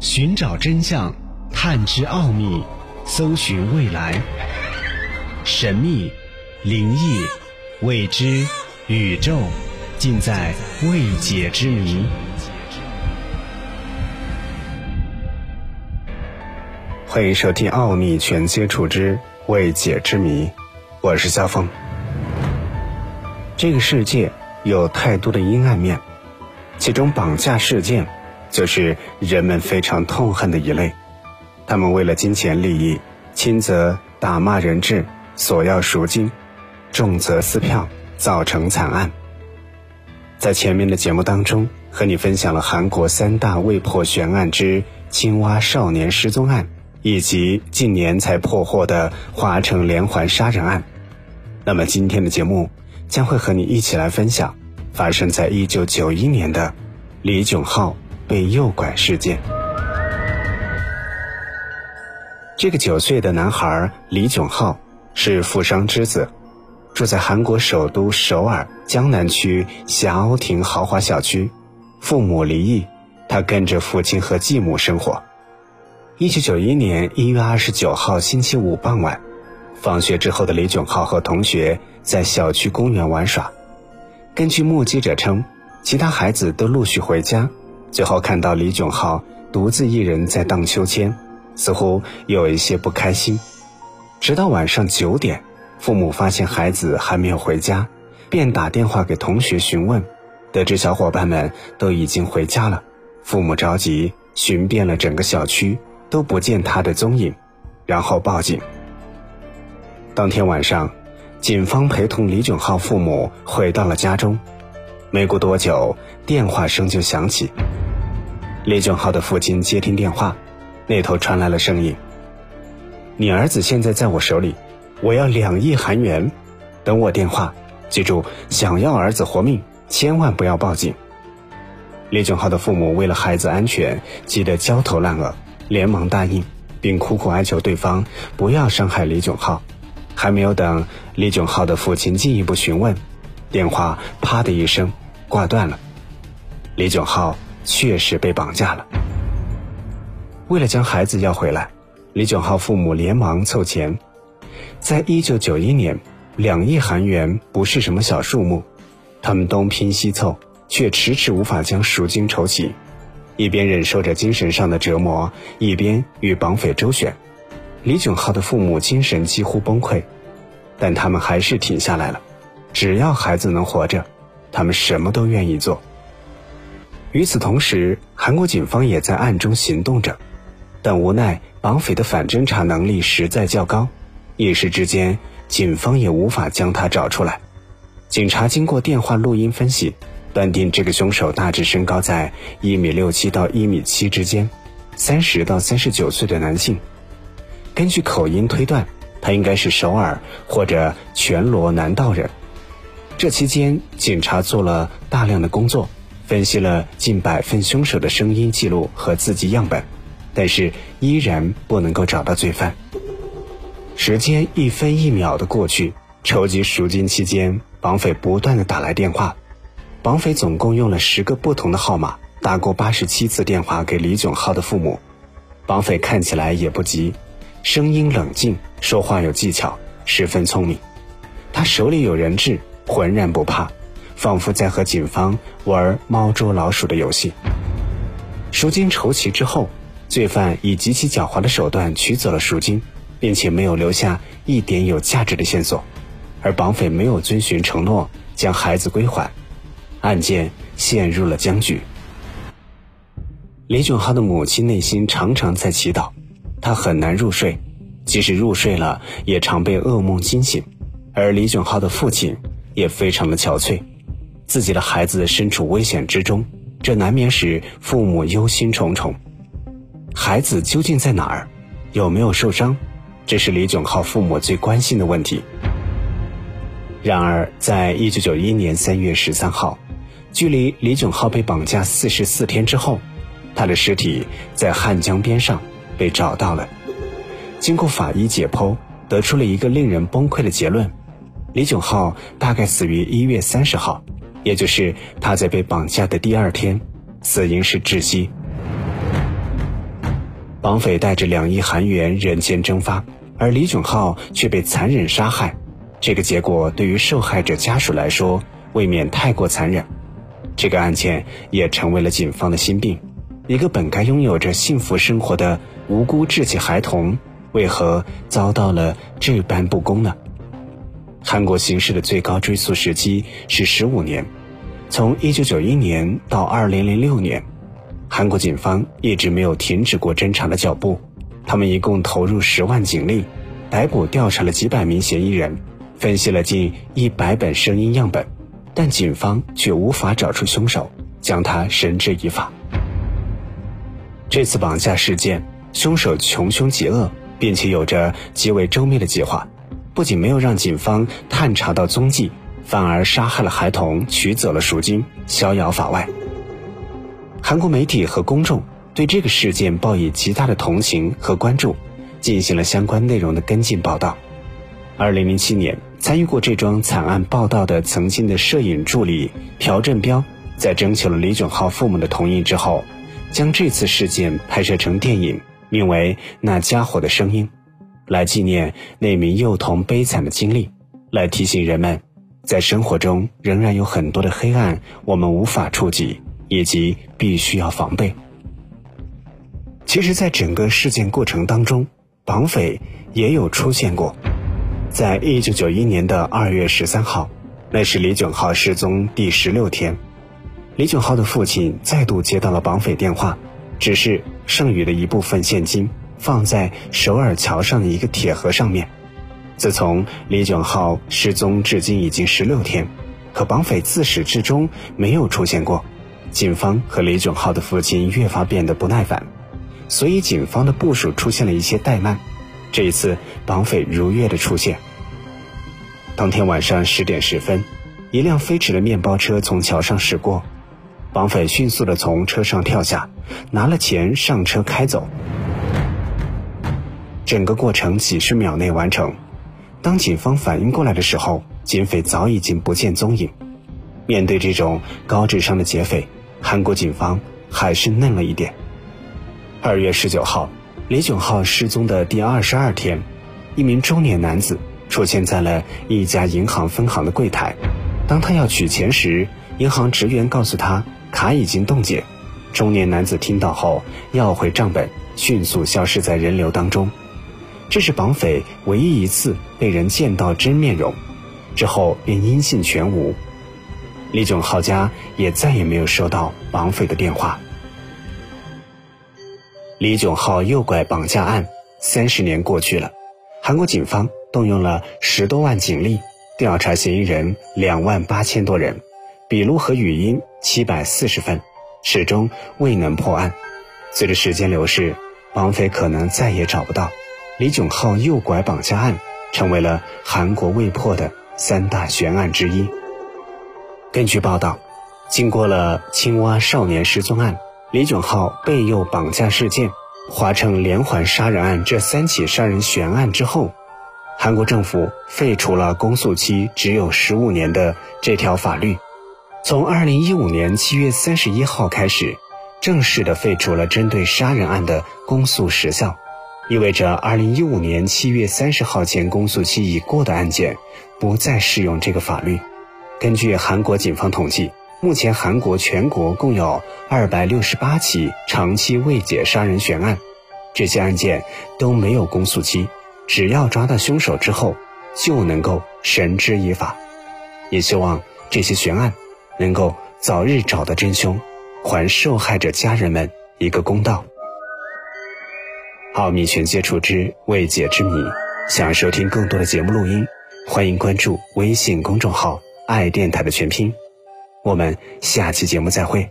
寻找真相，探知奥秘，搜寻未来。神秘、灵异、未知、宇宙，尽在未解之谜。欢迎收听《奥秘全接触之未解之谜》，我是肖峰。这个世界有太多的阴暗面，其中绑架事件。就是人们非常痛恨的一类，他们为了金钱利益，轻则打骂人质索要赎金，重则撕票造成惨案。在前面的节目当中，和你分享了韩国三大未破悬案之青蛙少年失踪案，以及近年才破获的华城连环杀人案。那么今天的节目将会和你一起来分享发生在一九九一年的李炯浩。被诱拐事件。这个九岁的男孩李炯浩是富商之子，住在韩国首都首尔江南区霞鸥亭豪华小区。父母离异，他跟着父亲和继母生活。一九九一年一月二十九号星期五傍晚，放学之后的李炯浩和同学在小区公园玩耍。根据目击者称，其他孩子都陆续回家。最后看到李炯浩独自一人在荡秋千，似乎有一些不开心。直到晚上九点，父母发现孩子还没有回家，便打电话给同学询问，得知小伙伴们都已经回家了。父母着急，寻遍了整个小区，都不见他的踪影，然后报警。当天晚上，警方陪同李炯浩父母回到了家中，没过多久，电话声就响起。李炯浩的父亲接听电话，那头传来了声音：“你儿子现在在我手里，我要两亿韩元，等我电话。记住，想要儿子活命，千万不要报警。”李炯浩的父母为了孩子安全，急得焦头烂额，连忙答应，并苦苦哀求对方不要伤害李炯浩。还没有等李炯浩的父亲进一步询问，电话啪的一声挂断了。李炯浩。确实被绑架了。为了将孩子要回来，李炯浩父母连忙凑钱。在一九九一年，两亿韩元不是什么小数目，他们东拼西凑，却迟迟无法将赎金筹齐。一边忍受着精神上的折磨，一边与绑匪周旋。李炯浩的父母精神几乎崩溃，但他们还是挺下来了。只要孩子能活着，他们什么都愿意做。与此同时，韩国警方也在暗中行动着，但无奈绑匪的反侦查能力实在较高，一时之间，警方也无法将他找出来。警察经过电话录音分析，断定这个凶手大致身高在一米六七到一米七之间，三十到三十九岁的男性。根据口音推断，他应该是首尔或者全罗南道人。这期间，警察做了大量的工作。分析了近百份凶手的声音记录和字迹样本，但是依然不能够找到罪犯。时间一分一秒的过去，筹集赎金期间，绑匪不断的打来电话。绑匪总共用了十个不同的号码，打过八十七次电话给李炯浩的父母。绑匪看起来也不急，声音冷静，说话有技巧，十分聪明。他手里有人质，浑然不怕。仿佛在和警方玩猫捉老鼠的游戏。赎金筹齐之后，罪犯以极其狡猾的手段取走了赎金，并且没有留下一点有价值的线索，而绑匪没有遵循承诺将孩子归还，案件陷入了僵局。李炯浩的母亲内心常常在祈祷，她很难入睡，即使入睡了，也常被噩梦惊醒，而李炯浩的父亲也非常的憔悴。自己的孩子身处危险之中，这难免使父母忧心忡忡。孩子究竟在哪儿？有没有受伤？这是李炯浩父母最关心的问题。然而，在一九九一年三月十三号，距离李炯浩被绑架四十四天之后，他的尸体在汉江边上被找到了。经过法医解剖，得出了一个令人崩溃的结论：李炯浩大概死于一月三十号。也就是他在被绑架的第二天，死因是窒息。绑匪带着两亿韩元人间蒸发，而李炯浩却被残忍杀害。这个结果对于受害者家属来说，未免太过残忍。这个案件也成为了警方的心病：一个本该拥有着幸福生活的无辜稚气孩童，为何遭到了这般不公呢？韩国刑事的最高追诉时期是十五年，从一九九一年到二零零六年，韩国警方一直没有停止过侦查的脚步。他们一共投入十万警力，逮捕调查了几百名嫌疑人。分析了近一百本声音样本，但警方却无法找出凶手，将他绳之以法。这次绑架事件，凶手穷凶极恶，并且有着极为周密的计划，不仅没有让警方探查到踪迹，反而杀害了孩童，取走了赎金，逍遥法外。韩国媒体和公众对这个事件报以极大的同情和关注，进行了相关内容的跟进报道。二零零七年。参与过这桩惨案报道的曾经的摄影助理朴振彪，在征求了李炯浩父母的同意之后，将这次事件拍摄成电影，名为《那家伙的声音》，来纪念那名幼童悲惨的经历，来提醒人们，在生活中仍然有很多的黑暗我们无法触及，以及必须要防备。其实，在整个事件过程当中，绑匪也有出现过。在一九九一年的二月十三号，那是李炯浩失踪第十六天。李炯浩的父亲再度接到了绑匪电话，只是剩余的一部分现金放在首尔桥上的一个铁盒上面。自从李炯浩失踪至今已经十六天，可绑匪自始至终没有出现过。警方和李炯浩的父亲越发变得不耐烦，所以警方的部署出现了一些怠慢。这一次，绑匪如约的出现。当天晚上十点十分，一辆飞驰的面包车从桥上驶过，绑匪迅速的从车上跳下，拿了钱上车开走。整个过程几十秒内完成。当警方反应过来的时候，劫匪早已经不见踪影。面对这种高智商的劫匪，韩国警方还是嫩了一点。二月十九号。李炯浩失踪的第二十二天，一名中年男子出现在了一家银行分行的柜台。当他要取钱时，银行职员告诉他卡已经冻结。中年男子听到后要回账本，迅速消失在人流当中。这是绑匪唯一一次被人见到真面容，之后便音信全无。李炯浩家也再也没有收到绑匪的电话。李炯浩诱拐绑架案三十年过去了，韩国警方动用了十多万警力调查嫌疑人两万八千多人，笔录和语音七百四十份，始终未能破案。随着时间流逝，绑匪可能再也找不到李炯浩诱拐绑架案，成为了韩国未破的三大悬案之一。根据报道，经过了青蛙少年失踪案。李炯浩被诱绑架事件、华城连环杀人案这三起杀人悬案之后，韩国政府废除了公诉期只有十五年的这条法律。从二零一五年七月三十一号开始，正式的废除了针对杀人案的公诉时效，意味着二零一五年七月三十号前公诉期已过的案件不再适用这个法律。根据韩国警方统计。目前，韩国全国共有二百六十八起长期未解杀人悬案，这些案件都没有公诉期，只要抓到凶手之后，就能够绳之以法。也希望这些悬案能够早日找到真凶，还受害者家人们一个公道。奥秘全接触之未解之谜，想收听更多的节目录音，欢迎关注微信公众号“爱电台”的全拼。我们下期节目再会。